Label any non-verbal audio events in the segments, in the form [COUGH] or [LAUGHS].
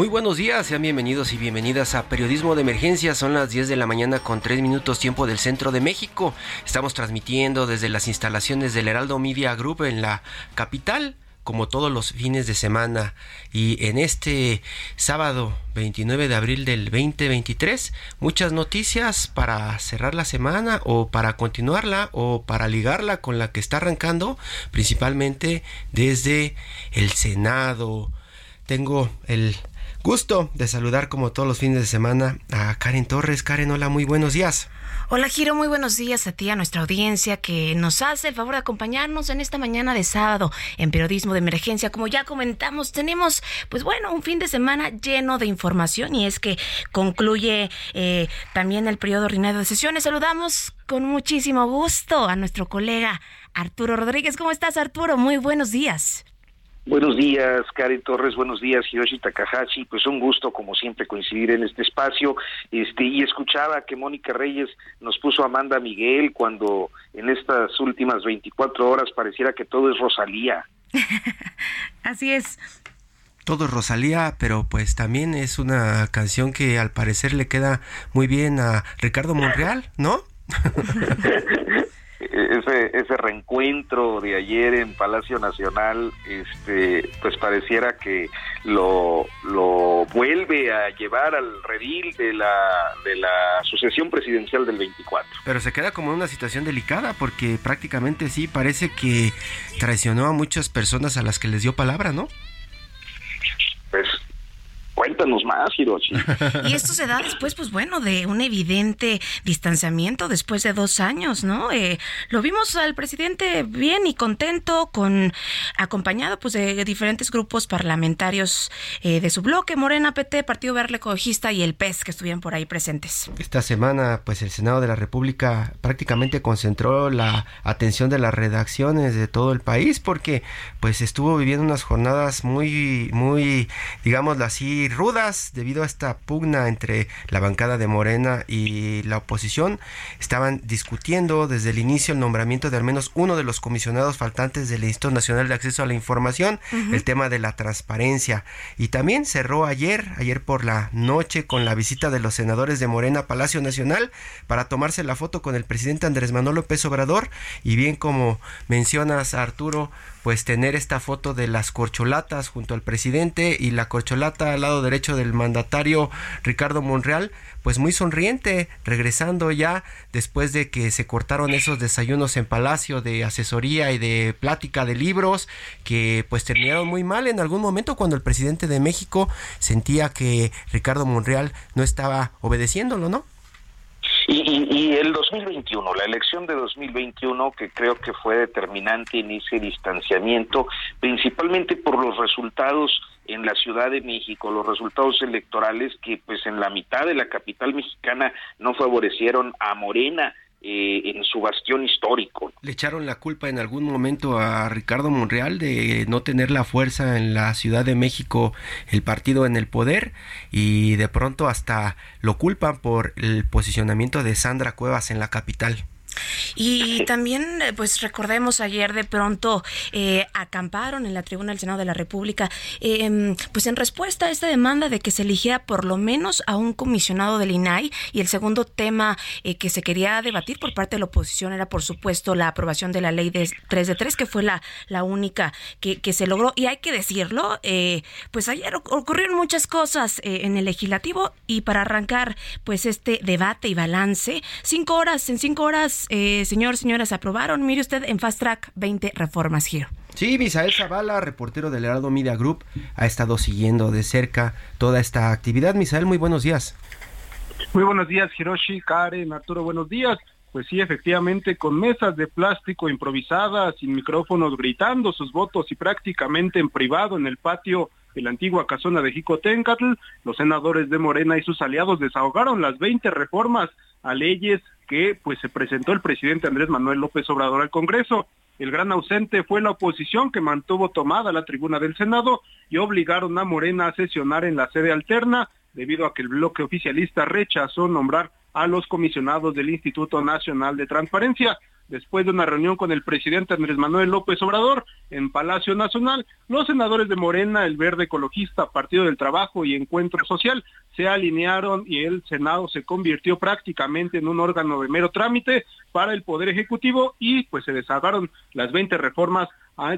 Muy buenos días, sean bienvenidos y bienvenidas a Periodismo de Emergencia. Son las 10 de la mañana con 3 minutos tiempo del centro de México. Estamos transmitiendo desde las instalaciones del Heraldo Media Group en la capital, como todos los fines de semana. Y en este sábado 29 de abril del 2023, muchas noticias para cerrar la semana o para continuarla o para ligarla con la que está arrancando, principalmente desde el Senado. Tengo el Gusto de saludar como todos los fines de semana a Karen Torres. Karen, hola, muy buenos días. Hola Giro, muy buenos días a ti, a nuestra audiencia que nos hace el favor de acompañarnos en esta mañana de sábado en Periodismo de Emergencia. Como ya comentamos, tenemos pues bueno, un fin de semana lleno de información y es que concluye eh, también el periodo ordinario de sesiones. Saludamos con muchísimo gusto a nuestro colega Arturo Rodríguez. ¿Cómo estás Arturo? Muy buenos días. Buenos días, Karen Torres, buenos días, Hiroshi Takahashi, pues un gusto como siempre coincidir en este espacio, este y escuchaba que Mónica Reyes nos puso a Amanda Miguel cuando en estas últimas 24 horas pareciera que todo es Rosalía. [LAUGHS] Así es. Todo es Rosalía, pero pues también es una canción que al parecer le queda muy bien a Ricardo Monreal, ¿no? [LAUGHS] ese, ese reencuentro de ayer en Palacio Nacional, este, pues pareciera que lo, lo vuelve a llevar al redil de la, de la sucesión presidencial del 24. Pero se queda como en una situación delicada porque prácticamente sí parece que traicionó a muchas personas a las que les dio palabra, ¿no? Pues Cuéntanos más, Hiroshi. [LAUGHS] Y esto se da después, pues bueno, de un evidente distanciamiento después de dos años, ¿no? Eh, lo vimos al presidente bien y contento, con acompañado pues de diferentes grupos parlamentarios eh, de su bloque, Morena, PT, Partido Verde Ecologista y el PES, que estuvieron por ahí presentes. Esta semana, pues el Senado de la República prácticamente concentró la atención de las redacciones de todo el país, porque pues estuvo viviendo unas jornadas muy, muy, digámoslo así, rudas debido a esta pugna entre la bancada de Morena y la oposición. Estaban discutiendo desde el inicio el nombramiento de al menos uno de los comisionados faltantes del Instituto Nacional de Acceso a la Información, el tema de la transparencia. Y también cerró ayer, ayer por la noche, con la visita de los senadores de Morena a Palacio Nacional para tomarse la foto con el presidente Andrés Manuel López Obrador. Y bien como mencionas, Arturo, pues tener esta foto de las corcholatas junto al presidente y la corcholata al lado derecho del mandatario Ricardo Monreal, pues muy sonriente, regresando ya después de que se cortaron esos desayunos en Palacio de asesoría y de plática de libros que pues terminaron muy mal en algún momento cuando el presidente de México sentía que Ricardo Monreal no estaba obedeciéndolo, ¿no? Y, y, y, el 2021, la elección de 2021, que creo que fue determinante en ese distanciamiento, principalmente por los resultados en la Ciudad de México, los resultados electorales que pues en la mitad de la capital mexicana no favorecieron a Morena, eh, en su bastión histórico. Le echaron la culpa en algún momento a Ricardo Monreal de no tener la fuerza en la Ciudad de México, el partido en el poder, y de pronto hasta lo culpan por el posicionamiento de Sandra Cuevas en la capital. Y también, eh, pues recordemos ayer de pronto eh, acamparon en la tribuna del Senado de la República, em, pues en respuesta a esta demanda de que se eligiera por lo menos a un comisionado del INAI. Y el segundo tema eh, que se quería debatir por parte de la oposición era, por supuesto, la aprobación de la ley de 3 de 3, que fue la, la única que, que se logró. Y hay que decirlo, pues ayer ocurrieron muchas cosas en el legislativo y para arrancar, pues este debate y balance, cinco horas, en cinco horas, eh, señor, señoras, aprobaron, mire usted, en Fast Track 20 reformas, Giro. Sí, Misael Zavala, reportero del Heraldo Media Group, ha estado siguiendo de cerca toda esta actividad. Misael, muy buenos días. Muy buenos días, Hiroshi, Karen, Arturo, buenos días. Pues sí, efectivamente, con mesas de plástico improvisadas, sin micrófonos, gritando sus votos y prácticamente en privado en el patio de la antigua casona de Jicotencatl, los senadores de Morena y sus aliados desahogaron las 20 reformas a leyes que pues se presentó el presidente Andrés Manuel López Obrador al Congreso. El gran ausente fue la oposición que mantuvo tomada la tribuna del Senado y obligaron a Morena a sesionar en la sede alterna debido a que el bloque oficialista rechazó nombrar a los comisionados del Instituto Nacional de Transparencia después de una reunión con el presidente Andrés Manuel López Obrador en Palacio Nacional, los senadores de Morena, el Verde Ecologista, Partido del Trabajo y Encuentro Social se alinearon y el Senado se convirtió prácticamente en un órgano de mero trámite para el Poder Ejecutivo y pues se desagaron las 20 reformas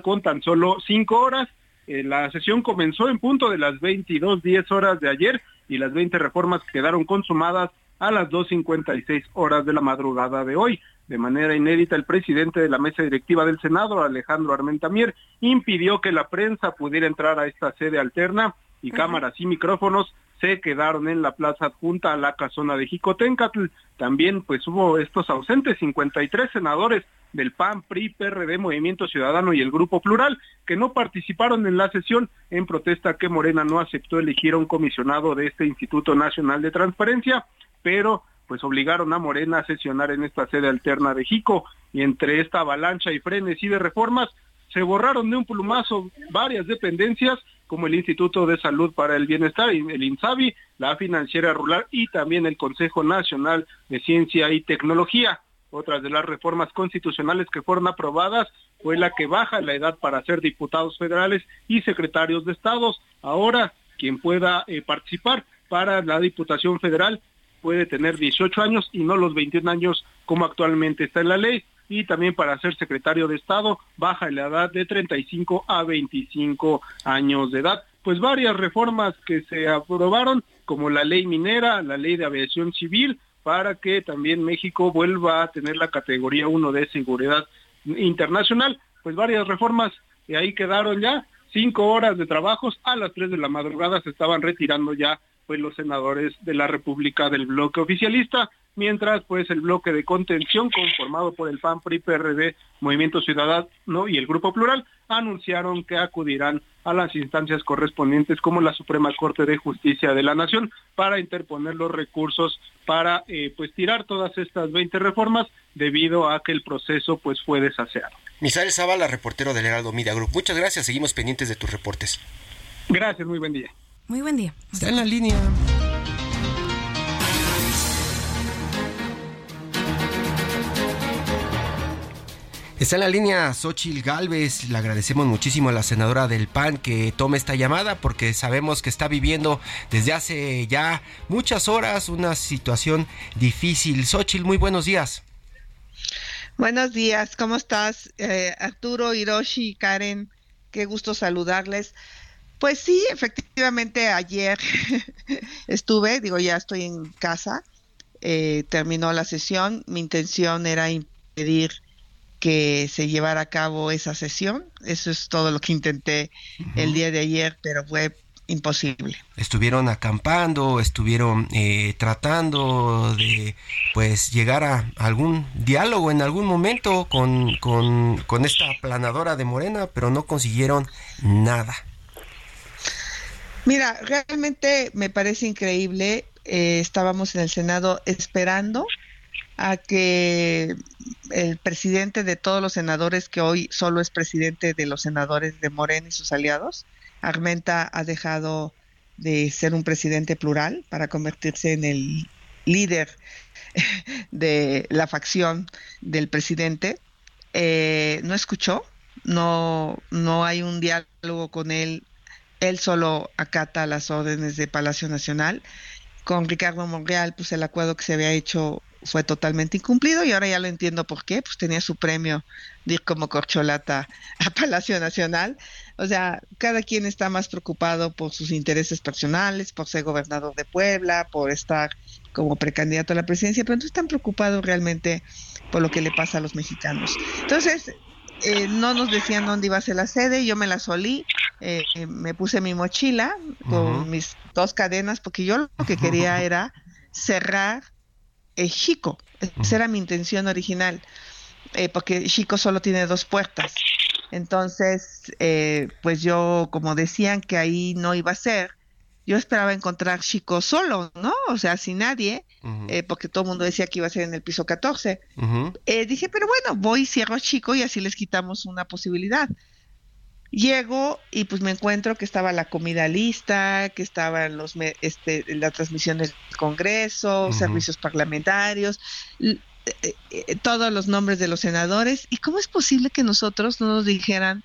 con tan solo cinco horas. Eh, la sesión comenzó en punto de las 22.10 horas de ayer y las 20 reformas quedaron consumadas a las 2.56 horas de la madrugada de hoy. De manera inédita, el presidente de la mesa directiva del Senado, Alejandro Armentamier, impidió que la prensa pudiera entrar a esta sede alterna y cámaras y micrófonos se quedaron en la plaza adjunta a la casona de Jicotencatl. También pues hubo estos ausentes 53 senadores del PAN, PRI, PRD, Movimiento Ciudadano y el Grupo Plural, que no participaron en la sesión en protesta que Morena no aceptó elegir a un comisionado de este Instituto Nacional de Transparencia, pero pues obligaron a Morena a sesionar en esta sede alterna de Jico y entre esta avalancha y frenes y de reformas se borraron de un plumazo varias dependencias como el Instituto de Salud para el Bienestar, el INSABI, la Financiera Rural y también el Consejo Nacional de Ciencia y Tecnología. Otras de las reformas constitucionales que fueron aprobadas fue la que baja la edad para ser diputados federales y secretarios de estados. Ahora, quien pueda eh, participar para la Diputación Federal puede tener 18 años y no los 21 años como actualmente está en la ley. Y también para ser secretario de Estado baja la edad de 35 a 25 años de edad. Pues varias reformas que se aprobaron, como la ley minera, la ley de aviación civil, para que también México vuelva a tener la categoría 1 de seguridad internacional. Pues varias reformas y ahí quedaron ya cinco horas de trabajos. A las 3 de la madrugada se estaban retirando ya pues los senadores de la República del bloque oficialista, mientras pues el bloque de contención conformado por el PAN, PRI, PRD, Movimiento Ciudadano y el Grupo Plural anunciaron que acudirán a las instancias correspondientes como la Suprema Corte de Justicia de la Nación para interponer los recursos para eh, pues tirar todas estas 20 reformas debido a que el proceso pues fue desaseado. Misael Zavala, reportero del Heraldo Media Group. Muchas gracias, seguimos pendientes de tus reportes. Gracias, muy buen día. Muy buen día. Está en la línea. Está en la línea Xochil Galvez. Le agradecemos muchísimo a la senadora del PAN que tome esta llamada porque sabemos que está viviendo desde hace ya muchas horas una situación difícil. Xochil, muy buenos días. Buenos días, ¿cómo estás? Eh, Arturo, Hiroshi, Karen, qué gusto saludarles. Pues sí, efectivamente ayer [LAUGHS] estuve, digo, ya estoy en casa, eh, terminó la sesión, mi intención era impedir que se llevara a cabo esa sesión, eso es todo lo que intenté el día de ayer, pero fue imposible. Estuvieron acampando, estuvieron eh, tratando de pues llegar a algún diálogo en algún momento con, con, con esta planadora de Morena, pero no consiguieron nada. Mira, realmente me parece increíble. Eh, estábamos en el Senado esperando a que el presidente de todos los senadores, que hoy solo es presidente de los senadores de Morena y sus aliados, Armenta ha dejado de ser un presidente plural para convertirse en el líder [LAUGHS] de la facción del presidente, eh, no escuchó, no, no hay un diálogo con él, él solo acata las órdenes de Palacio Nacional. Con Ricardo Monreal, pues el acuerdo que se había hecho fue totalmente incumplido y ahora ya lo entiendo por qué, pues tenía su premio de ir como corcholata a [LAUGHS] Palacio Nacional. O sea, cada quien está más preocupado por sus intereses personales, por ser gobernador de Puebla, por estar como precandidato a la presidencia, pero no están preocupados realmente por lo que le pasa a los mexicanos. Entonces, eh, no nos decían dónde iba a ser la sede, yo me la solí, eh, eh, me puse mi mochila con mis dos cadenas, porque yo lo que [LAUGHS] quería era cerrar Chico, esa era mi intención original, porque Chico solo tiene dos puertas. Entonces, pues yo, como decían que ahí no iba a ser, yo esperaba encontrar Chico solo, ¿no? O sea, sin nadie, eh, porque todo el mundo decía que iba a ser en el piso 14. Eh, dije, pero bueno, voy, cierro a Chico y así les quitamos una posibilidad. Llego y pues me encuentro que estaba la comida lista, que estaban los este, la transmisión del Congreso, servicios parlamentarios, eh, todos los nombres de los senadores. ¿Y cómo es posible que nosotros no nos dijeran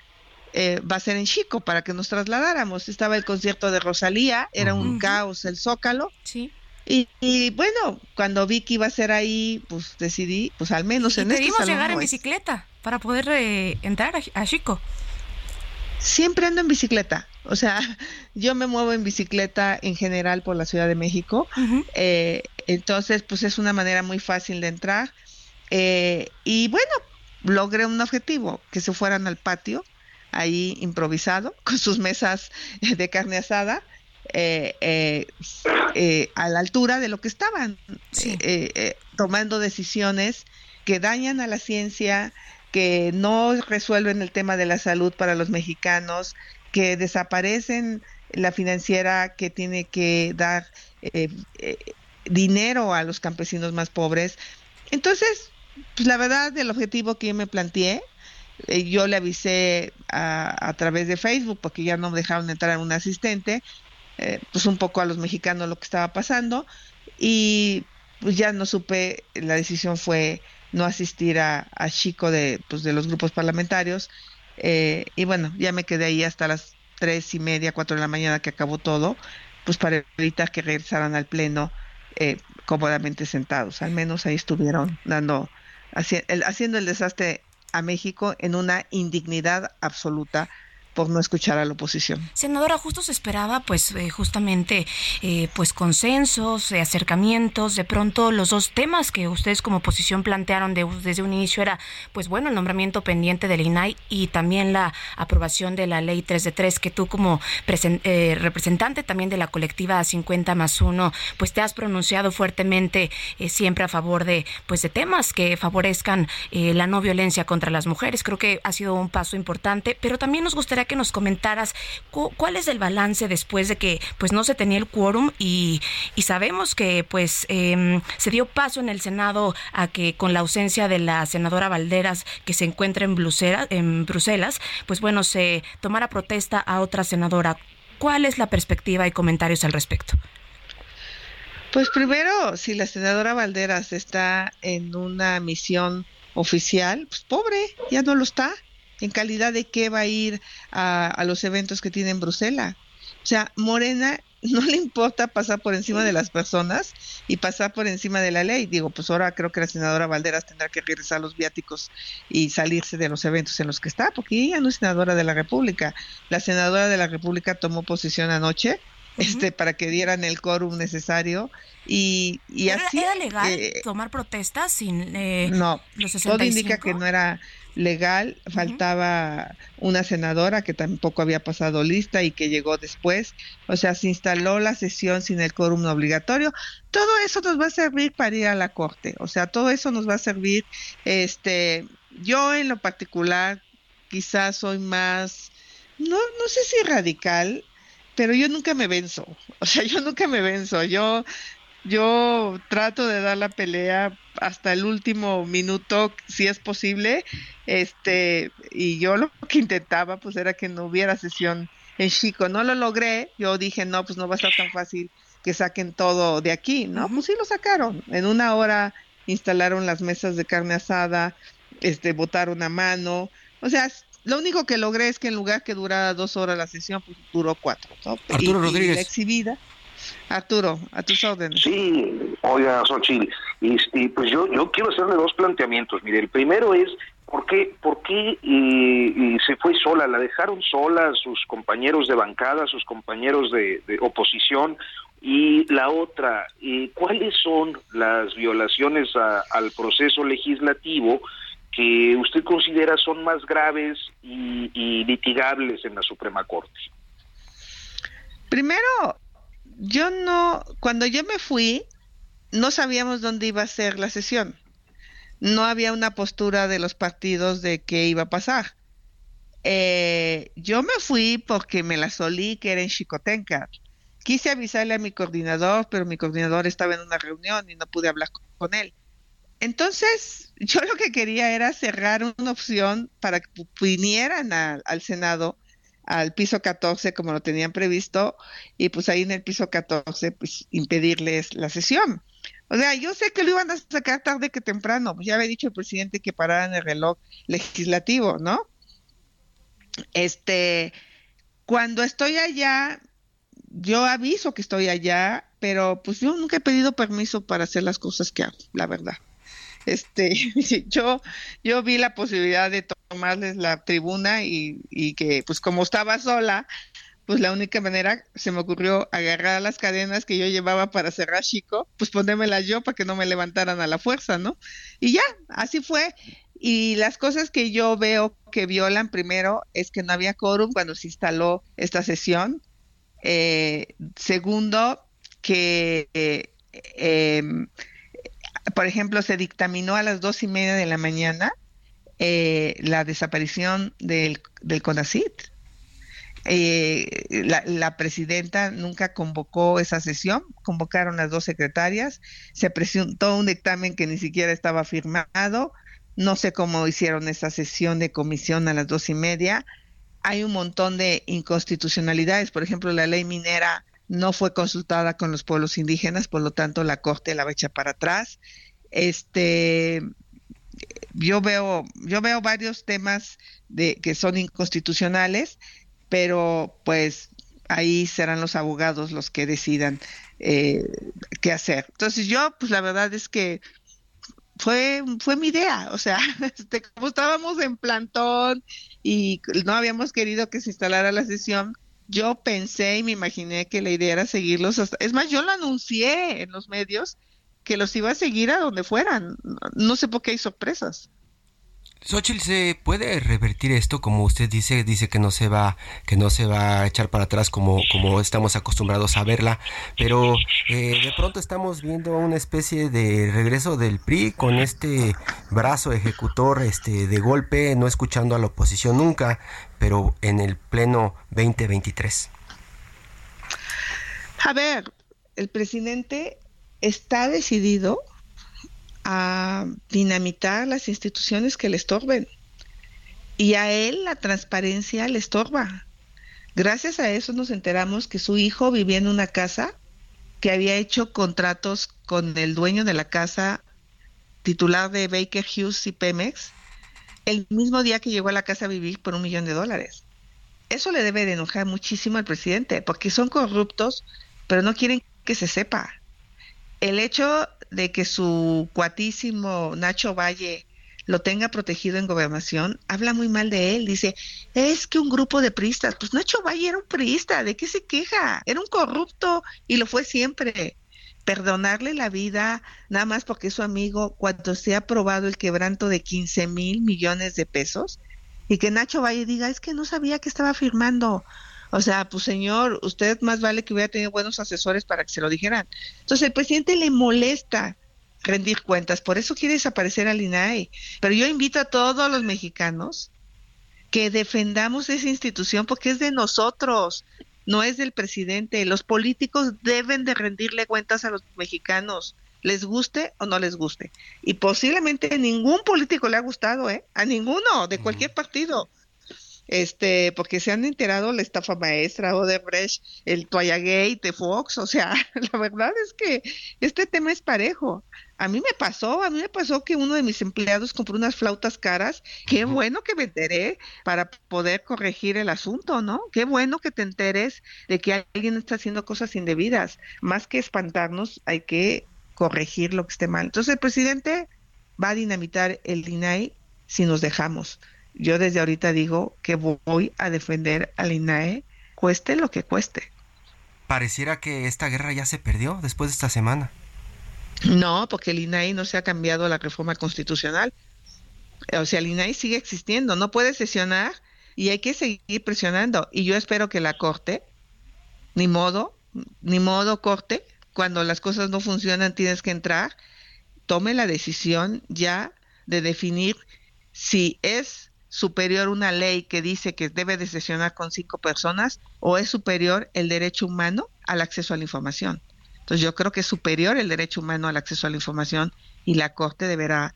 eh, va a ser en Chico para que nos trasladáramos. Estaba el concierto de Rosalía, era un caos el Zócalo. Sí. Y, bueno, cuando vi que iba a ser ahí, pues decidí, pues al menos en este salón. llegar en bicicleta para poder eh, entrar a, Chico. Siempre ando en bicicleta. O sea, [LAUGHS] yo me muevo en bicicleta en general por la Ciudad de México. Eh, entonces, pues es una manera muy fácil de entrar. y bueno, logré un objetivo, que se fueran al patio ahí improvisado [LAUGHS] con sus mesas de carne asada eh, eh, eh, a la altura de lo que estaban tomando decisiones que dañan a la ciencia, que no resuelven el tema de la salud para los mexicanos, que desaparecen la financiera que tiene que dar dinero a los campesinos más pobres. Entonces, pues la verdad, el objetivo que yo me planteé eh, yo le avisé a, a, través de Facebook porque ya no me dejaron entrar a un asistente, eh, pues un poco a los mexicanos lo que estaba pasando y pues ya no supe, la decisión fue no asistir a, Chico de, pues de los grupos parlamentarios. Eh, y bueno, ya me quedé ahí hasta las tres y media, cuatro de la mañana que acabó todo, pues para evitar que regresaran al pleno cómodamente sentados, al menos ahí estuvieron dando, haciendo el desastre a México en una indignidad absoluta por no escuchar a la oposición. Senadora, justo se esperaba pues eh, justamente eh, pues consensos, eh, acercamientos, de pronto los dos temas que ustedes como oposición plantearon desde un inicio era pues bueno el nombramiento pendiente del INAI y también la aprobación de la ley 3 de 3 que tú como representante también de la colectiva 50 más 1 pues te has pronunciado fuertemente siempre a favor de pues de temas que favorezcan la no violencia contra las mujeres. Creo que ha sido un paso importante, pero también nos gustaría que nos comentaras cuál es el balance después de que pues no se tenía el quórum y, sabemos que pues em, se dio paso en el Senado a que con la ausencia de la senadora Valderas que se encuentra en, en Bruselas, pues bueno, se tomara protesta a otra senadora. ¿Cuál es la perspectiva y comentarios al respecto? Pues primero, si la senadora Valderas está en una misión oficial, pues pobre, ya no lo está en calidad de qué va a ir a, los eventos que tiene en Bruselas. O sea, Morena [LAUGHS] no le importa pasar por encima de las personas y pasar por encima de la ley. Digo, pues ahora creo que la senadora Valderas tendrá que regresar los viáticos y salirse de los eventos en los que está, porque ella no es senadora de la República. La senadora de la República tomó posición anoche este para que dieran el quórum necesario y, y así era legal eh, tomar protestas sin eh, no todo indica que no era legal, faltaba una senadora que tampoco había pasado lista y que llegó después, o sea, se instaló la sesión sin el quórum obligatorio. Todo eso nos va a servir para ir a la corte, o sea, todo eso nos va a servir, este, yo en lo particular quizás soy más, no, no sé si radical, pero yo nunca me venzo, [LAUGHS] o sea, yo nunca me venzo, yo yo trato de dar la pelea hasta el último minuto, si es posible, este, y yo lo que intentaba pues era que no hubiera sesión en Chico, no lo logré, yo dije, no, pues no va a ser tan fácil que saquen todo de aquí, ¿no? Pues sí lo sacaron, en una hora instalaron las mesas de carne asada, este, votaron a mano. O sea, lo único que logré es que en lugar que durara dos horas la sesión, pues duró cuatro. Arturo Rodríguez. la exhibida. Arturo, a tus órdenes. Sí, oiga, Xochitl, y, pues yo, yo quiero hacerle dos planteamientos. Mire, el primero es, ¿por qué, por qué se fue sola? ¿La dejaron sola sus compañeros de bancada, sus compañeros de, oposición? Y la otra, ¿cuáles son las violaciones al proceso legislativo que usted considera son más graves y, y litigables en la Suprema Corte? Primero, yo no, cuando yo me fui, no sabíamos dónde iba a ser la sesión. No había una postura de los partidos de qué iba a pasar. Eh, yo me fui porque me la solí que era en Chicotenca. Quise avisarle a mi coordinador, pero mi coordinador estaba en una reunión y no pude hablar con él. Entonces, yo lo que quería era cerrar una opción para que vinieran al Senado al piso 14 como lo tenían previsto y pues ahí en el piso 14 pues impedirles la sesión. O sea, yo sé que lo iban a sacar tarde que temprano, pues ya había dicho el presidente que pararan el reloj legislativo, ¿no? Este, cuando estoy allá, yo aviso que estoy allá, pero pues yo nunca he pedido permiso para hacer las cosas que hago, la verdad. Este, [LAUGHS] yo, yo vi la posibilidad de tomarles la tribuna y, y que pues como estaba sola, pues la única manera se me ocurrió agarrar las cadenas que yo llevaba para cerrar Chico, pues ponérmelas yo para que no me levantaran a la fuerza, ¿no? Y ya, así fue. Y las cosas que yo veo que violan primero es que no había quórum cuando se instaló esta sesión. Eh, segundo, que eh, em, por ejemplo, se dictaminó a las dos y media de la mañana eh, la desaparición del, del CONACIT. Eh, la, presidenta nunca convocó esa sesión, convocaron las dos secretarias, se presentó un dictamen que ni siquiera estaba firmado, no sé cómo hicieron esa sesión de comisión a las dos y media. Hay un montón de inconstitucionalidades, por ejemplo, la ley minera no fue consultada con los pueblos indígenas, por lo tanto la Corte la va a echar para atrás. Este, yo veo, yo veo varios temas de que son inconstitucionales, pero pues ahí serán los abogados los que decidan eh, qué hacer. Entonces yo, pues la verdad es que fue, fue mi idea, o sea, [LAUGHS] este, como estábamos en plantón y no habíamos querido que se instalara la sesión, yo pensé y me imaginé que la idea era seguirlos hasta... Es más, yo lo anuncié en los medios que los iba a seguir a donde fueran. No sé por qué hay sorpresas. Xochitl, ¿se puede revertir esto? Como usted dice, dice que no se va, que no se va a echar para atrás como, como estamos acostumbrados a verla, pero eh, de pronto estamos viendo una especie de regreso del PRI con este brazo ejecutor este, de golpe, no escuchando a la oposición nunca, pero en el pleno 2023. A ver, el presidente está decidido a dinamitar las instituciones que le estorben. Y a él la transparencia le estorba. Gracias a eso nos enteramos que su hijo vivía en una casa que había hecho contratos con el dueño de la casa, titular de Baker Hughes y Pemex, el mismo día que llegó a la casa a vivir por un millón de dólares. Eso le debe de enojar muchísimo al presidente, porque son corruptos, pero no quieren que se sepa. El hecho de que su cuatísimo Nacho Valle lo tenga protegido en gobernación, habla muy mal de él. Dice, es que un grupo de priistas, pues Nacho Valle era un priista, ¿de qué se queja? Era un corrupto y lo fue siempre. Perdonarle la vida nada más porque es su amigo cuando se ha aprobado el quebranto de 15 mil millones de pesos y que Nacho Valle diga, es que no sabía que estaba firmando. O sea, pues señor, usted más vale que hubiera tenido buenos asesores para que se lo dijeran. Entonces el presidente le molesta rendir cuentas, por eso quiere desaparecer al INAI. Pero yo invito a todos los mexicanos que defendamos esa institución porque es de nosotros, no es del presidente. Los políticos deben de rendirle cuentas a los mexicanos, les guste o no les guste. Y posiblemente a ningún político le ha gustado, ¿eh? A ninguno, de cualquier partido este, porque se han enterado la estafa maestra, Odebrecht, el Toallagate de Fox, o sea, [LAUGHS] la verdad es que este tema es parejo. A mí me pasó, a mí me pasó que uno de mis empleados compró unas flautas caras. Qué bueno que me enteré para poder corregir el asunto, ¿no? Qué bueno que te enteres de que alguien está haciendo cosas indebidas. Más que espantarnos, hay que corregir lo que esté mal. Entonces el presidente va a dinamitar el INAI si nos dejamos. Yo desde ahorita digo que voy a defender al INAE, cueste lo que cueste. Pareciera que esta guerra ya se perdió después de esta semana. No, porque el INAI no se ha cambiado la reforma constitucional. O sea, el INAI sigue existiendo, no puede sesionar y hay que seguir presionando. Y yo espero que la Corte, ni modo, ni modo Corte, cuando las cosas no funcionan tienes que entrar, tome la decisión ya de definir si es superior una ley que dice que debe de sesionar con cinco personas o es superior el derecho humano al acceso a la información. Entonces yo creo que es superior el derecho humano al acceso a la información y la Corte deberá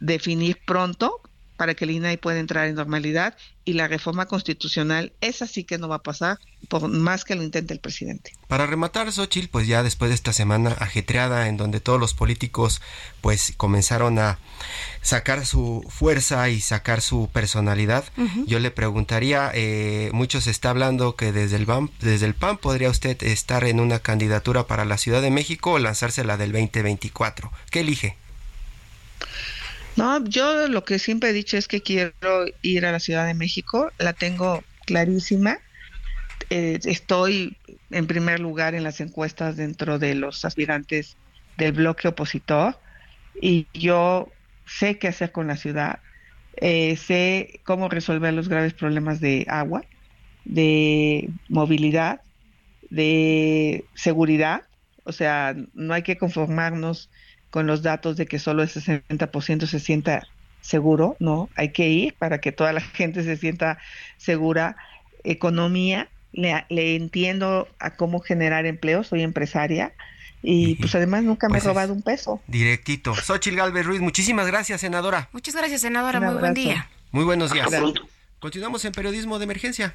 definir pronto para que el INAI pueda entrar en normalidad y la reforma constitucional, esa sí que no va a pasar, por más que lo intente el presidente. Para rematar, Xochitl, pues ya después de esta semana ajetreada en donde todos los políticos pues comenzaron a sacar su fuerza y sacar su personalidad, yo le preguntaría, eh, mucho se está hablando que desde el, PAN, desde el PAN podría usted estar en una candidatura para la Ciudad de México o lanzarse la del 2024. ¿Qué elige? No, yo lo que siempre he dicho es que quiero ir a la Ciudad de México, la tengo clarísima. Eh, estoy en primer lugar en las encuestas dentro de los aspirantes del bloque opositor y yo sé qué hacer con la ciudad, eh, sé cómo resolver los graves problemas de agua, de movilidad, de seguridad, o sea, no hay que conformarnos con los datos de que solo el 60% se sienta seguro, ¿no? Hay que ir para que toda la [LAUGHS] gente se sienta segura. Economía, le, entiendo a cómo generar empleo, soy empresaria y pues además nunca me he pues robado un peso. Directito. Xochil Galvez Ruiz, muchísimas gracias, senadora. Muchas gracias, senadora. Muy buen día. Muy buenos días. Continuamos en periodismo de emergencia.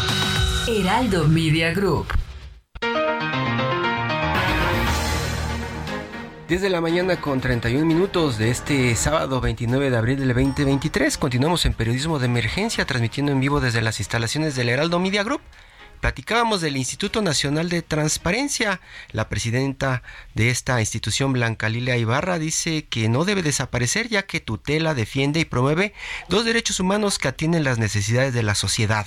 Heraldo Media Group. Desde la mañana con 31 minutos de este sábado 29 de abril del 2023 continuamos en periodismo de emergencia transmitiendo en vivo desde las instalaciones del Heraldo Media Group. Platicábamos del Instituto Nacional de Transparencia. La presidenta de esta institución, Blanca Lilia Ibarra, dice que no debe desaparecer ya que tutela, defiende y promueve dos derechos humanos que atienden las necesidades de la sociedad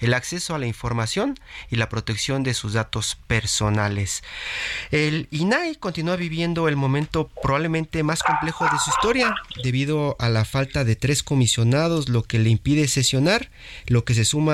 el acceso a la información y la protección de sus datos personales. El INAI continúa viviendo el momento probablemente más complejo de su historia debido a la falta de tres comisionados, lo que le impide sesionar, lo que se suma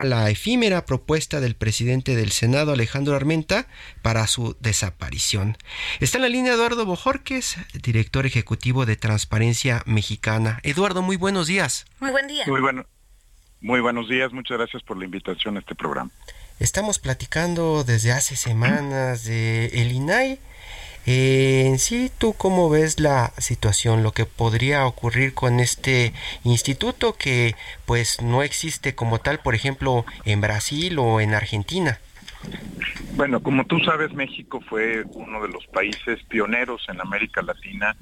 La efímera propuesta del presidente del Senado, Alejandro Armenta, para su desaparición. Está en la línea Eduardo Bojorques, director ejecutivo de Transparencia Mexicana. Eduardo, muy buenos días. Muy buen día. Muy bueno. Muy buenos días, muchas gracias por la invitación a este programa. Estamos platicando desde hace semanas de el INAI. Eh, en sí, ¿tú cómo ves la situación, lo que podría ocurrir con este instituto que pues no existe como tal, por ejemplo, en Brasil o en Argentina? Bueno, como tú sabes, México fue uno de los países pioneros en América Latina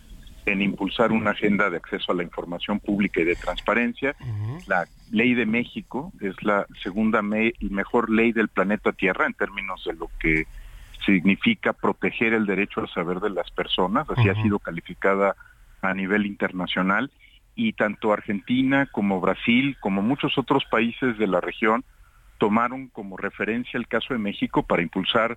en impulsar una agenda de acceso a la información pública y de transparencia. La ley de México es la segunda y mejor ley del planeta Tierra en términos de lo que significa proteger el derecho al saber de las personas, así ha sido calificada a nivel internacional, y tanto Argentina como Brasil, como muchos otros países de la región, tomaron como referencia el caso de México para impulsar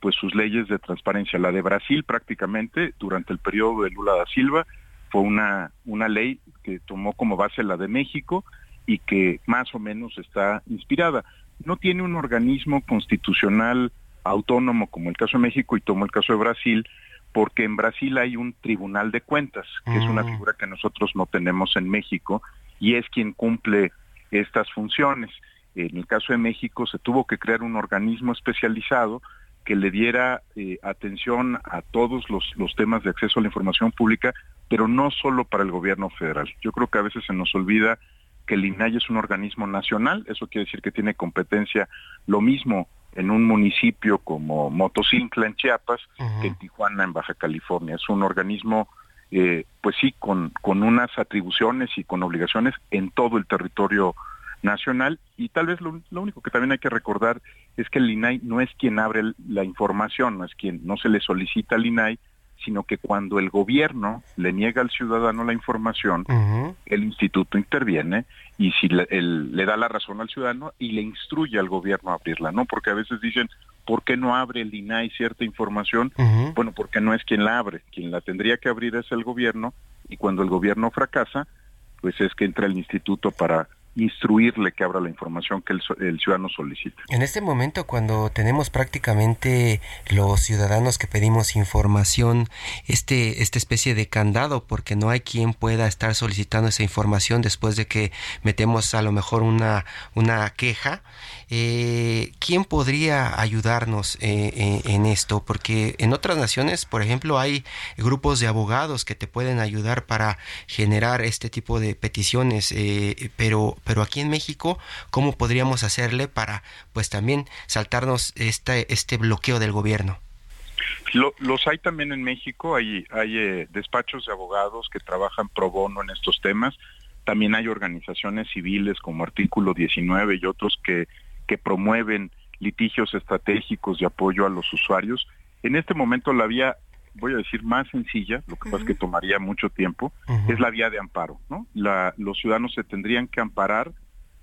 pues sus leyes de transparencia. La de Brasil prácticamente durante el periodo de Lula da Silva fue una, una ley que tomó como base la de México y que más o menos está inspirada. No tiene un organismo constitucional autónomo como el caso de México y tomó el caso de Brasil, porque en Brasil hay un tribunal de cuentas, que es una Mm. figura que nosotros no tenemos en México y es quien cumple estas funciones. En el caso de México se tuvo que crear un organismo especializado que le diera eh, atención a todos los, los temas de acceso a la información pública, pero no solo para el gobierno federal. Yo creo que a veces se nos olvida que el INAI es un organismo nacional, eso quiere decir que tiene competencia lo mismo en un municipio como Motocincla en Chiapas que en Tijuana en Baja California. Es un organismo, eh, pues sí, con, con unas atribuciones y con obligaciones en todo el territorio nacional. Y tal vez lo, lo único que también hay que recordar es que el INAI no es quien abre la información, no es quien no se le solicita al INAI, sino que cuando el gobierno le niega al ciudadano la información, el instituto interviene y si le, el- le da la razón al ciudadano y le instruye al gobierno a abrirla, ¿no? Porque a veces dicen, ¿por qué no abre el INAI cierta información? Bueno, porque no es quien la abre, quien la tendría que abrir es el gobierno y cuando el gobierno fracasa, pues es que entra el instituto para instruirle que abra la información que el, el ciudadano solicita. En este momento, cuando tenemos prácticamente los ciudadanos que pedimos información, este, esta especie de candado, porque no hay quien pueda estar solicitando esa información después de que metemos a lo mejor una, una queja, eh, ¿quién podría ayudarnos eh, eh, en esto? Porque en otras naciones, por ejemplo, hay grupos de abogados que te pueden ayudar para generar este tipo de peticiones, pero, pero aquí en México, ¿cómo podríamos hacerle para, pues también saltarnos este, este bloqueo del gobierno? Lo- los hay también en México, hay, hay eh, despachos de abogados que trabajan pro bono en estos temas, también hay organizaciones civiles como Artículo 19 y otros que, que promueven litigios estratégicos de apoyo a los usuarios. En este momento la vía, voy a decir, más sencilla, lo que pasa es que tomaría mucho tiempo, es la vía de amparo. ¿no? La- los ciudadanos se tendrían que amparar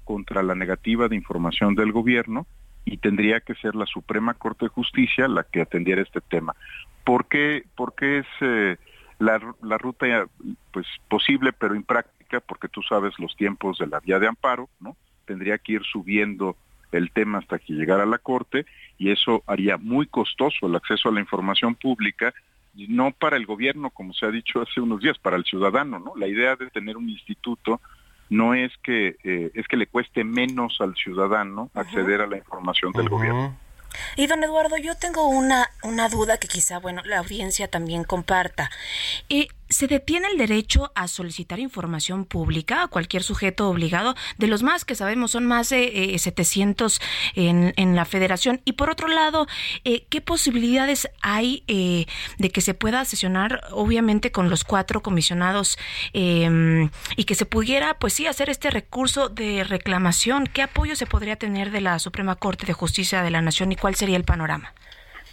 contra la negativa de información del gobierno y tendría que ser la Suprema Corte de Justicia la que atendiera este tema. ¿Por qué, por qué es eh, la, la ruta pues posible pero impráctica? Porque tú sabes los tiempos de la vía de amparo, ¿no? Tendría que ir subiendo el tema hasta que llegara a la Corte y eso haría muy costoso el acceso a la información pública y no para el gobierno, como se ha dicho hace unos días, para el ciudadano, ¿no? La idea de tener un instituto no es que eh, es que le cueste menos al ciudadano acceder a la información del gobierno. Y don Eduardo, yo tengo una, una duda que quizá, bueno, la audiencia también comparta. Eh, ¿Se detiene el derecho a solicitar información pública a cualquier sujeto obligado? De los más que sabemos son más de eh, 700 en, en la federación. Y por otro lado, eh, ¿qué posibilidades hay eh, de que se pueda sesionar, obviamente, con los cuatro comisionados eh, y que se pudiera, pues sí, hacer este recurso de reclamación? ¿Qué apoyo se podría tener de la Suprema Corte de Justicia de la Nación y cuál sería el panorama?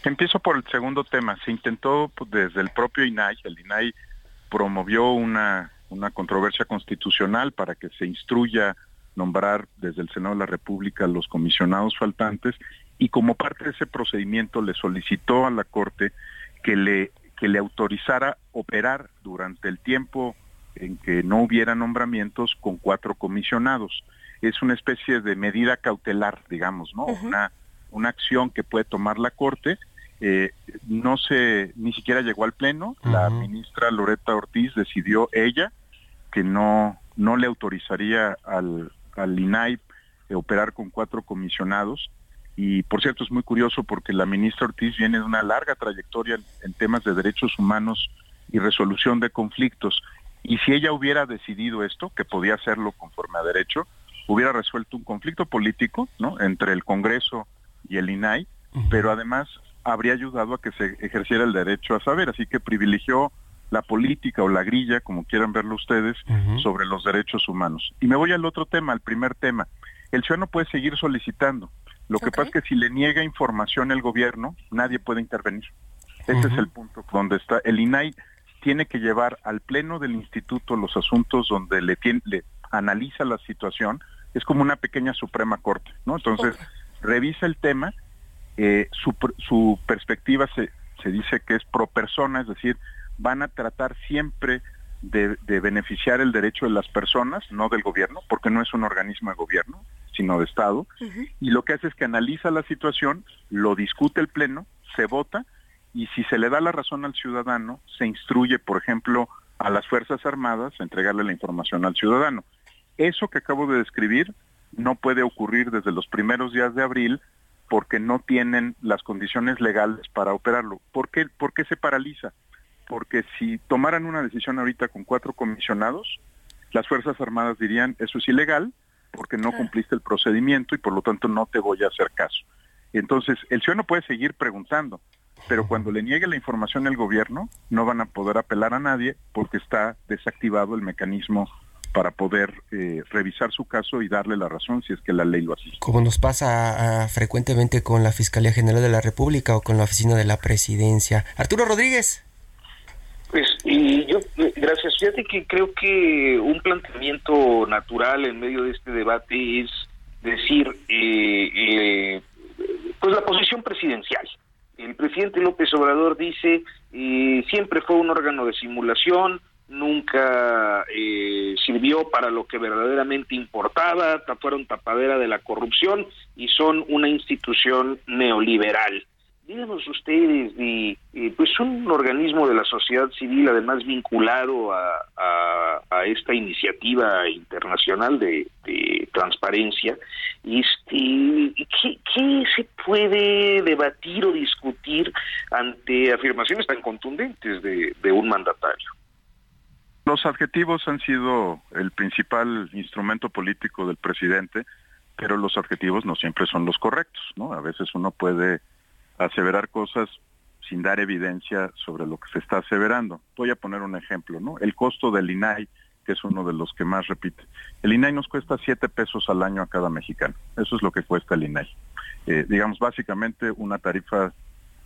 Empiezo por el segundo tema. Se intentó pues, desde el propio INAI, el INAI promovió una, una controversia constitucional para que se instruya nombrar desde el Senado de la República los comisionados faltantes y como parte de ese procedimiento le solicitó a la Corte que le que le autorizara operar durante el tiempo en que no hubiera nombramientos con cuatro comisionados. Es una especie de medida cautelar, digamos, ¿no? Una una acción que puede tomar la Corte. Eh, no se, ni siquiera llegó al Pleno. La ministra Loreta Ortiz decidió ella que no, no le autorizaría al, al INAI operar con cuatro comisionados. Y por cierto, es muy curioso porque la ministra Ortiz viene de una larga trayectoria en, temas de derechos humanos y resolución de conflictos. Y si ella hubiera decidido esto, que podía hacerlo conforme a derecho, hubiera resuelto un conflicto político ¿no? entre el Congreso y el INAI, pero además habría ayudado a que se ejerciera el derecho a saber, así que privilegió la política o la grilla, como quieran verlo ustedes, sobre los derechos humanos. Y me voy al otro tema, al primer tema. El ciudadano puede seguir solicitando. Lo que pasa es que si le niega información el gobierno, nadie puede intervenir. Ese es el punto donde está. El INAI tiene que llevar al pleno del instituto los asuntos donde le, tiene, le analiza la situación. Es como una pequeña Suprema Corte, ¿no? Entonces, revisa el tema, eh, su, su, perspectiva se, se dice que es pro persona, es decir, van a tratar siempre de, beneficiar el derecho de las personas, no del gobierno, porque no es un organismo de gobierno, sino de Estado, y lo que hace es que analiza la situación, lo discute el Pleno, se vota, y si se le da la razón al ciudadano, se instruye, por ejemplo, a las Fuerzas Armadas a entregarle la información al ciudadano. Eso que acabo de describir no puede ocurrir desde los primeros días de abril porque no tienen las condiciones legales para operarlo. ¿Por qué, ¿Por qué se paraliza? Porque si tomaran una decisión ahorita con cuatro comisionados, las Fuerzas Armadas dirían, eso es ilegal porque no cumpliste el procedimiento y por lo tanto no te voy a hacer caso. Entonces, el ciudadano puede seguir preguntando, pero cuando le niegue la información al gobierno, no van a poder apelar a nadie porque está desactivado el mecanismo para poder eh, revisar su caso y darle la razón si es que la ley lo asiste. Como nos pasa ah, frecuentemente con la Fiscalía General de la República o con la Oficina de la Presidencia. Arturo Rodríguez. Pues, y yo, eh, gracias. Fíjate que creo que un planteamiento natural en medio de este debate es decir, eh, pues la posición presidencial. El presidente López Obrador dice, siempre fue un órgano de simulación, nunca eh, sirvió para lo que verdaderamente importaba, fueron tapadera de la corrupción y son una institución neoliberal. Díganos ustedes, de, pues un organismo de la sociedad civil, además vinculado a, esta iniciativa internacional de, transparencia, este, ¿qué, ¿qué, se puede debatir o discutir ante afirmaciones tan contundentes de un mandatario? Los adjetivos han sido el principal instrumento político del presidente, pero los adjetivos no siempre son los correctos, ¿no? A veces uno puede aseverar cosas sin dar evidencia sobre lo que se está aseverando. Voy a poner un ejemplo, ¿no? El costo del INAI, que es uno de los que más repite. El INAI nos cuesta siete pesos al año a cada mexicano. Eso es lo que cuesta el INAI. Eh, digamos, básicamente una tarifa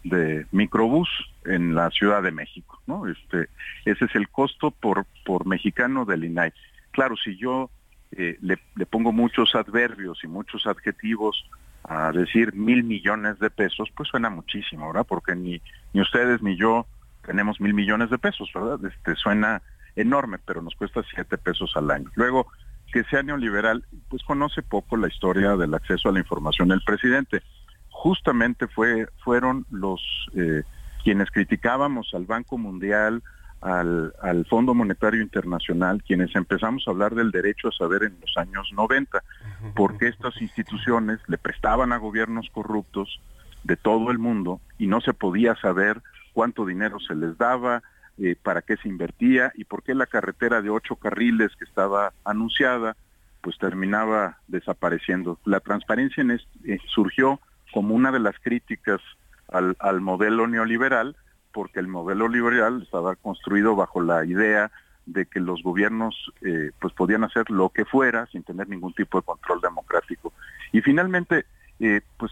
de microbús en la Ciudad de México, ¿no? Este, ese es el costo por, por mexicano del INAI. Claro, si yo eh, le, pongo muchos adverbios y muchos adjetivos a decir mil millones de pesos, pues suena muchísimo, ¿verdad? Porque ni, ni ustedes ni yo tenemos mil millones de pesos, ¿verdad? Este, suena enorme, pero nos cuesta siete pesos al año. Luego, que sea neoliberal, pues conoce poco la historia del acceso a la información del presidente justamente fue, fueron los eh, quienes criticábamos al Banco Mundial, al, Fondo Monetario Internacional, quienes empezamos a hablar del derecho a saber en los años 90, porque estas instituciones le prestaban a gobiernos corruptos de todo el mundo y no se podía saber cuánto dinero se les daba, eh, para qué se invertía y por qué la carretera de ocho carriles que estaba anunciada pues terminaba desapareciendo. La transparencia en eh, surgió como una de las críticas al, al modelo neoliberal, porque el modelo liberal estaba construido bajo la idea de que los gobiernos eh, pues podían hacer lo que fuera sin tener ningún tipo de control democrático. Y finalmente, eh, pues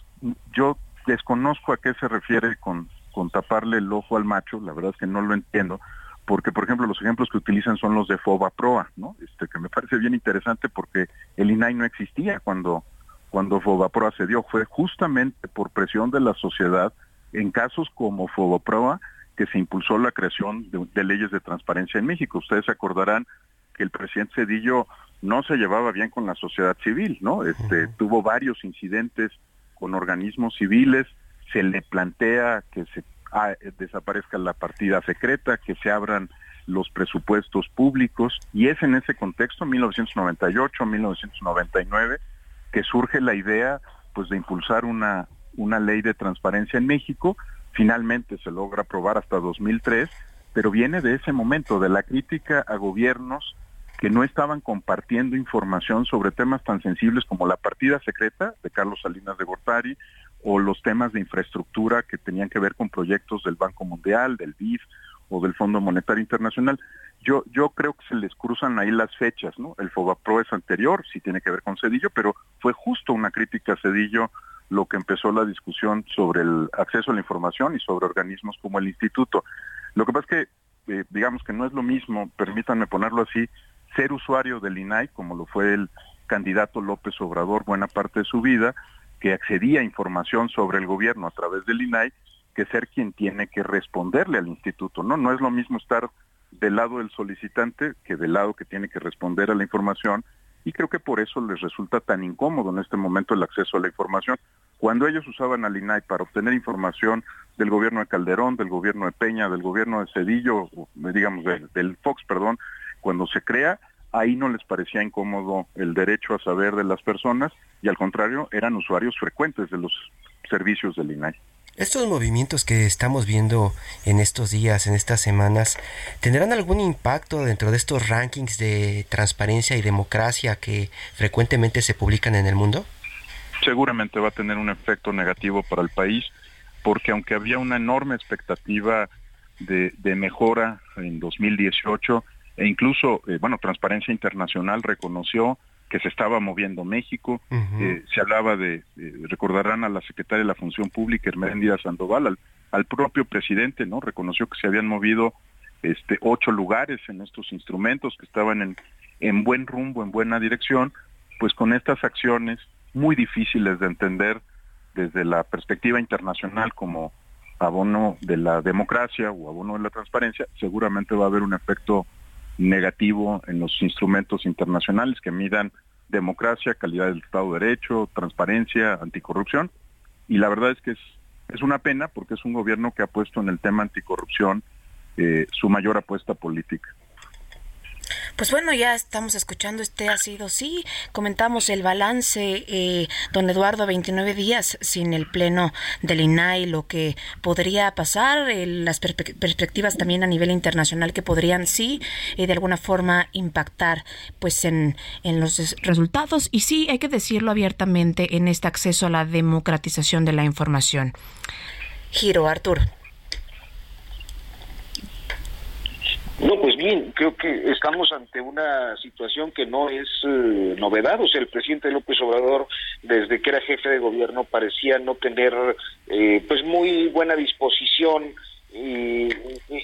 yo desconozco a qué se refiere con, con taparle el ojo al macho, la verdad es que no lo entiendo, porque por ejemplo los ejemplos que utilizan son los de FOBA Proa, ¿no? Este que me parece bien interesante porque el INAI no existía cuando cuando Fobaproa se dio fue justamente por presión de la sociedad en casos como Fobaproa que se impulsó la creación de, leyes de transparencia en México. Ustedes se acordarán que el presidente Cedillo no se llevaba bien con la sociedad civil, ¿no? Este, tuvo varios incidentes con organismos civiles, se le plantea que se ah, desaparezca la partida secreta, que se abran los presupuestos públicos y es en ese contexto 1998 1999 que surge la idea pues de impulsar una una ley de transparencia en México. Finalmente se logra aprobar hasta 2003 pero viene de ese momento de la crítica a gobiernos que no estaban compartiendo información sobre temas tan sensibles como la partida secreta de Carlos Salinas de Gortari o los temas de infraestructura que tenían que ver con proyectos del Banco Mundial, del BIF o del Fondo Monetario Internacional. Yo, yo creo que se les cruzan ahí las fechas, ¿no? El FOBAPRO es anterior, sí tiene que ver con Cedillo, pero fue justo una crítica a Cedillo lo que empezó la discusión sobre el acceso a la información y sobre organismos como el Instituto. Lo que pasa es que, eh, digamos que no es lo mismo, permítanme ponerlo así, ser usuario del INAI, como lo fue el candidato López Obrador buena parte de su vida, que accedía a información sobre el gobierno a través del INAI, que ser quien tiene que responderle al instituto, ¿no? No es lo mismo estar del lado del solicitante que del lado que tiene que responder a la información y creo que por eso les resulta tan incómodo en este momento el acceso a la información. Cuando ellos usaban al INAI para obtener información del gobierno de Calderón, del gobierno de Peña, del gobierno de Cedillo, digamos del, del Fox, perdón, cuando se crea, ahí no les parecía incómodo el derecho a saber de las personas y al contrario eran usuarios frecuentes de los servicios del INAI. Estos movimientos que estamos viendo en estos días, en estas semanas, ¿tendrán algún impacto dentro de estos rankings de transparencia y democracia que frecuentemente se publican en el mundo? Seguramente va a tener un efecto negativo para el país, porque aunque había una enorme expectativa de, mejora en 2018, e incluso, eh, bueno, Transparencia Internacional reconoció que se estaba moviendo México. Eh, se hablaba de, recordarán a la secretaria de la Función Pública, Herméndida Sandoval, al, propio presidente, ¿no? Reconoció que se habían movido este, ocho lugares en estos instrumentos, que estaban en, en buen rumbo, en buena dirección, pues con estas acciones muy difíciles de entender desde la perspectiva internacional como abono de la democracia o abono de la transparencia, seguramente va a haber un efecto negativo en los instrumentos internacionales que midan democracia, calidad del Estado de Derecho, transparencia, anticorrupción. Y la verdad es que es, una pena porque es un gobierno que ha puesto en el tema anticorrupción eh, su mayor apuesta política. Pues bueno, ya estamos escuchando, este ha sido, sí, comentamos el balance, eh, don Eduardo, 29 días sin el pleno del INAI, lo que podría pasar, las perspectivas también a nivel internacional que podrían, sí, eh, de alguna forma impactar pues en, en los resultados y sí, hay que decirlo abiertamente en este acceso a la democratización de la información. Giro, Artur. No, pues bien, creo que estamos ante una situación que no es eh, novedad. O sea, el presidente López Obrador, desde que era jefe de gobierno, parecía no tener eh, pues muy buena disposición y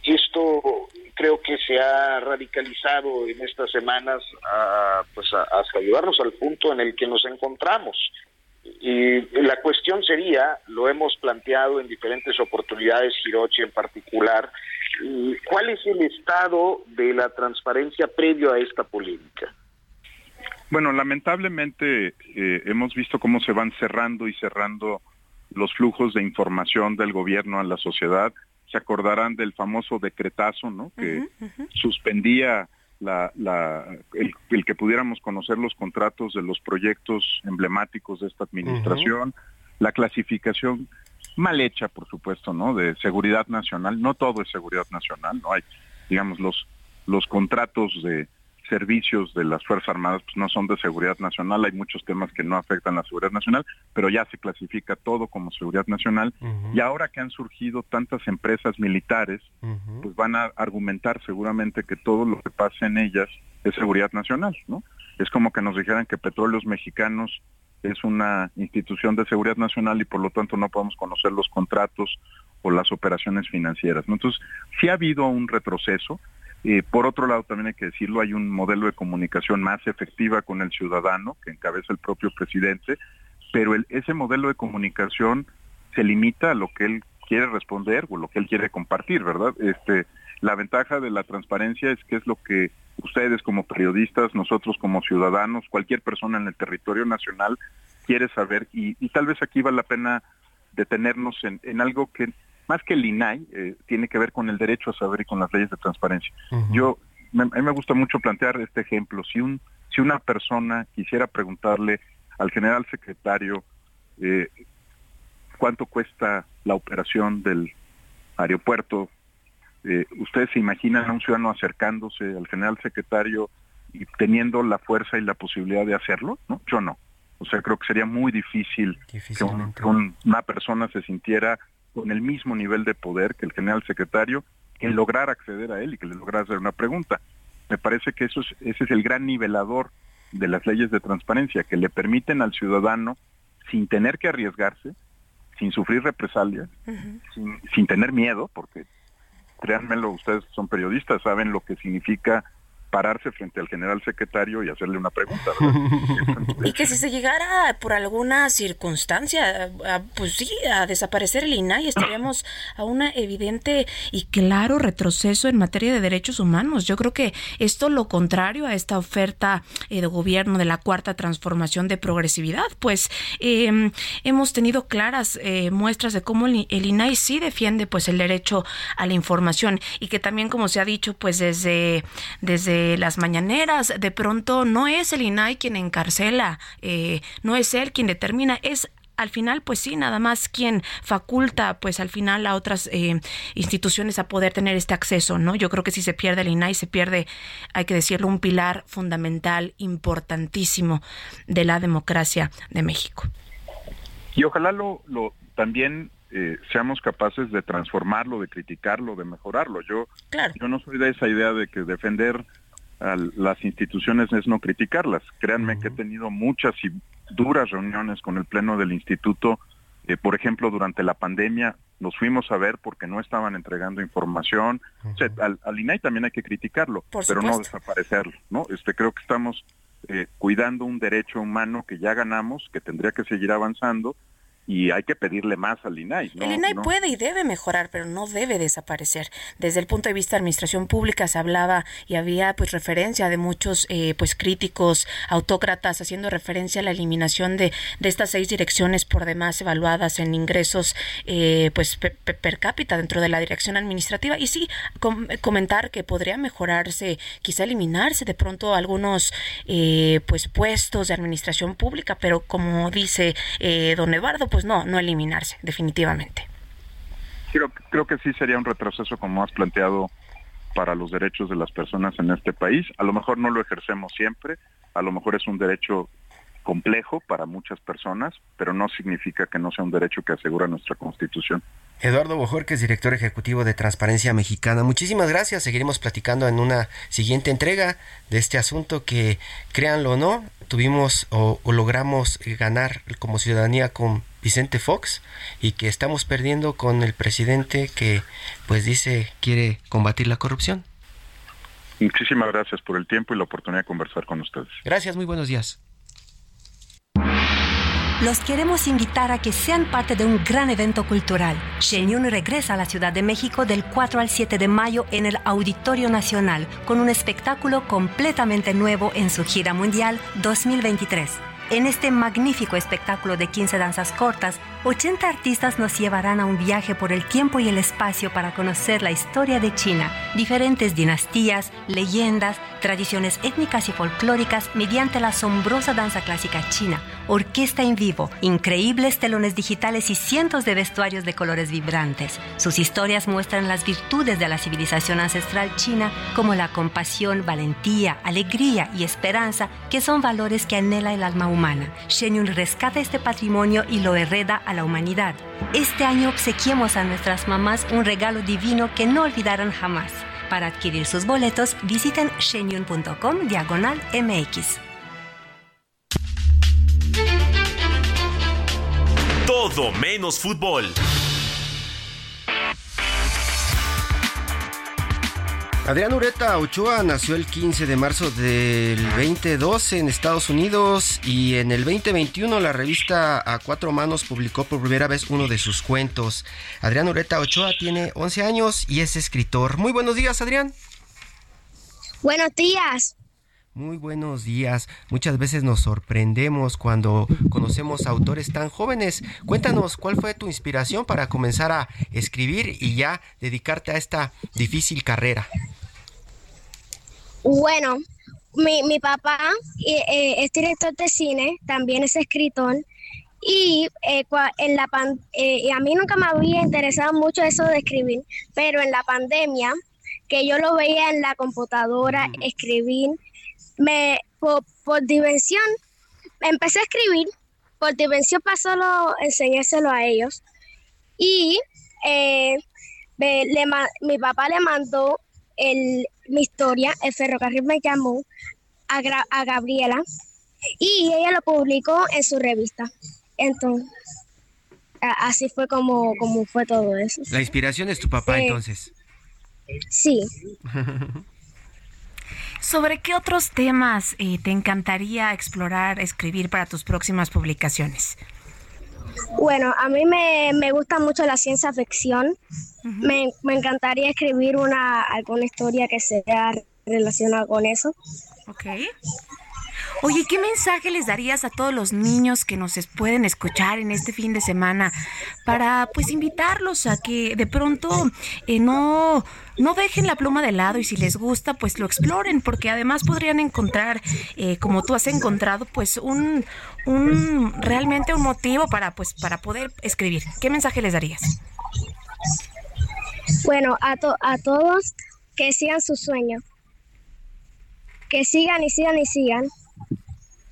esto creo que se ha radicalizado en estas semanas pues hasta llevarnos al punto en el que nos encontramos. Y la cuestión sería, lo hemos planteado en diferentes oportunidades, Hirochi en particular, ¿cuál es el estado de la transparencia previo a esta polémica? Bueno, lamentablemente eh, hemos visto cómo se van cerrando y cerrando los flujos de información del gobierno a la sociedad. Se acordarán del famoso decretazo, ¿no? Que suspendía la, el, que pudiéramos conocer los contratos de los proyectos emblemáticos de esta administración, la clasificación mal hecha, por supuesto, ¿no? De seguridad nacional. No todo es seguridad nacional, ¿no? Hay, digamos, los, los contratos de servicios de las Fuerzas Armadas pues, no son de seguridad nacional, hay muchos temas que no afectan la seguridad nacional, pero ya se clasifica todo como seguridad nacional y ahora que han surgido tantas empresas militares, pues van a argumentar seguramente que todo lo que pase en ellas es seguridad nacional, ¿no? Es como que nos dijeran que Petróleos Mexicanos es una institución de seguridad nacional y por lo tanto no podemos conocer los contratos o las operaciones financieras. Entonces, sí ha habido un retroceso. Eh, por otro lado, también hay que decirlo, hay un modelo de comunicación más efectiva con el ciudadano que encabeza el propio presidente, pero ese modelo de comunicación se limita a lo que él quiere responder o lo que él quiere compartir, ¿verdad? Este, la ventaja de la transparencia es que es lo que ustedes como periodistas, nosotros como ciudadanos, cualquier persona en el territorio nacional quiere saber y, tal vez aquí vale la pena detenernos en, algo que más que el INAI eh, tiene que ver con el derecho a saber y con las leyes de transparencia. Yo a mí me gusta mucho plantear este ejemplo. Si un si una persona quisiera preguntarle al general secretario eh, cuánto cuesta la operación del aeropuerto eh, ¿Ustedes se imaginan a un ciudadano acercándose al general secretario y teniendo la fuerza y la posibilidad de hacerlo? ¿no? Yo no. O sea, creo que sería muy difícil que, una persona se sintiera con el mismo nivel de poder que el general secretario en lograr acceder a él y que le lograra hacer una pregunta. Me parece que eso es, ese es el gran nivelador de las leyes de transparencia, que le permiten al ciudadano, sin tener que arriesgarse, sin sufrir represalias, sin, sin tener miedo, porque créanmelo, ustedes son periodistas, saben lo que significa pararse frente al general secretario y hacerle una pregunta. [LAUGHS] y que si se llegara por alguna circunstancia, pues sí, a desaparecer el INAI, estaríamos a un evidente y claro retroceso en materia de derechos humanos. Yo creo que esto lo contrario a esta oferta eh, de gobierno de la cuarta transformación de progresividad, pues em, hemos tenido claras eh, muestras de cómo el, el INAI sí defiende pues el derecho a la información y que también como se ha dicho pues desde desde las mañaneras, de pronto no es el INAI quien encarcela, eh, no es él quien determina, es al final, pues sí, nada más quien faculta, pues al final a otras eh, instituciones a poder tener este acceso, ¿no? Yo creo que si se pierde el INAI, se pierde, hay que decirlo, un pilar fundamental, importantísimo de la democracia de México. Y ojalá lo, lo también eh, seamos capaces de transformarlo, de criticarlo, de mejorarlo. Yo, yo no soy de esa idea de que defender a las instituciones es no criticarlas. Créanme que he tenido muchas y duras reuniones con el Pleno del Instituto. Eh, por ejemplo, durante la pandemia nos fuimos a ver porque no estaban entregando información. al, INAI también hay que criticarlo, pero no desaparecerlo. ¿no? Este, creo que estamos eh, cuidando un derecho humano que ya ganamos, que tendría que seguir avanzando y hay que pedirle más al INAI. el INAI puede y debe mejorar, pero no debe desaparecer. Desde el punto de vista de administración pública se hablaba y había pues referencia de muchos eh, pues críticos autócratas haciendo referencia a la eliminación de, de estas seis direcciones por demás evaluadas en ingresos eh, pues per, cápita dentro de la dirección administrativa y sí comentar que podría mejorarse, quizá eliminarse de pronto algunos eh, pues puestos de administración pública, pero como dice don Eduardo, pues pues no, no eliminarse, definitivamente. Creo, creo que sí sería un retroceso como has planteado para los derechos de las personas en este país. A lo mejor no lo ejercemos siempre, a lo mejor es un derecho complejo para muchas personas, pero no significa que no sea un derecho que asegura nuestra Constitución. Eduardo Bojorquez, director ejecutivo de Transparencia Mexicana. Muchísimas gracias. Seguiremos platicando en una siguiente entrega de este asunto que, créanlo o no, tuvimos o, logramos ganar como ciudadanía con Vicente Fox y que estamos perdiendo con el presidente que pues dice quiere combatir la corrupción. Muchísimas gracias por el tiempo y la oportunidad de conversar con ustedes. Gracias, muy buenos días. Los queremos invitar a que sean parte de un gran evento cultural. Shenyun regresa a la Ciudad de México del 4 al 7 de mayo en el Auditorio Nacional con un espectáculo completamente nuevo en su gira mundial 2023. En este magnífico espectáculo de 15 danzas cortas, 80 artistas nos llevarán a un viaje por el tiempo y el espacio para conocer la historia de China, diferentes dinastías, leyendas, tradiciones étnicas y folclóricas mediante la asombrosa danza clásica china, orquesta en vivo, increíbles telones digitales y cientos de vestuarios de colores vibrantes. Sus historias muestran las virtudes de la civilización ancestral china como la compasión, valentía, alegría y esperanza, que son valores que anhela el alma humana. Shenyun rescata este patrimonio y lo hereda a la humanidad. Este año obsequiemos a nuestras mamás un regalo divino que no olvidarán jamás. Para adquirir sus boletos, visiten shenyun.com diagonal MX. Todo menos fútbol. Adrián Ureta Ochoa nació el 15 de marzo del 2012 en Estados Unidos y en el 2021 la revista A Cuatro Manos publicó por primera vez uno de sus cuentos. Adrián Ureta Ochoa tiene 11 años y es escritor. Muy buenos días, Adrián. Buenos días. Muy buenos días. Muchas veces nos sorprendemos cuando conocemos autores tan jóvenes. Cuéntanos cuál fue tu inspiración para comenzar a escribir y ya dedicarte a esta difícil carrera. Bueno, mi, mi papá eh, es director de cine, también es escritor. Y eh, en la eh, a mí nunca me había interesado mucho eso de escribir, pero en la pandemia, que yo lo veía en la computadora, escribir, me, por, dimensión, empecé a escribir, por dimensión pasó lo, enseñárselo a ellos. Y mi papá le mandó el, mi historia, el ferrocarril me llamó a, a Gabriela y ella lo publicó en su revista. Entonces, así fue como, como fue todo eso. La inspiración es tu papá entonces. Sí. [LAUGHS] ¿Sobre qué otros temas eh, te encantaría explorar, escribir para tus próximas publicaciones? Bueno, a mí me, me gusta mucho la ciencia ficción. Me, me, encantaría escribir una alguna historia que sea relacionada con eso. Ok. Oye, ¿qué mensaje les darías a todos los niños que nos pueden escuchar en este fin de semana para pues invitarlos a que de pronto eh, no, no dejen la pluma de lado y si les gusta pues lo exploren porque además podrían encontrar, eh, como tú has encontrado, pues un, un realmente un motivo para pues para poder escribir. ¿Qué mensaje les darías? Bueno, a, a todos que sigan su sueño, que sigan y sigan y sigan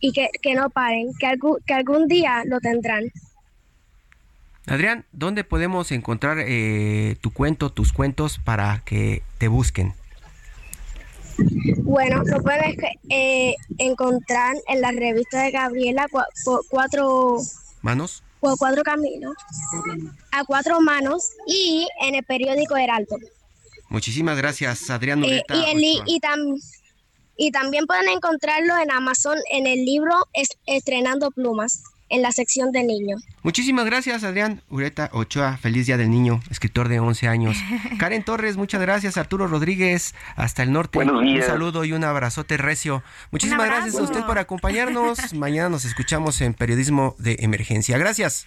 y que, no paren, que, que algún día lo tendrán. Adrián, ¿dónde podemos encontrar eh, tu cuento, tus cuentos para que te busquen? Bueno, lo puedes eh, encontrar en la revista de Gabriela cuatro manos. Cuatro caminos. A cuatro manos y en el periódico Heraldo. Muchísimas gracias, Adrián. Eh, y, y, y también pueden encontrarlo en Amazon en el libro Estrenando Plumas, en la sección de niños. Muchísimas gracias, Adrián Ureta Ochoa. Feliz Día del Niño, escritor de 11 años. [LAUGHS] Karen Torres, muchas gracias. Arturo Rodríguez, hasta el norte. Un saludo y un abrazote recio. Muchísimas gracias a usted por acompañarnos. Mañana nos escuchamos en Periodismo de Emergencia. Gracias.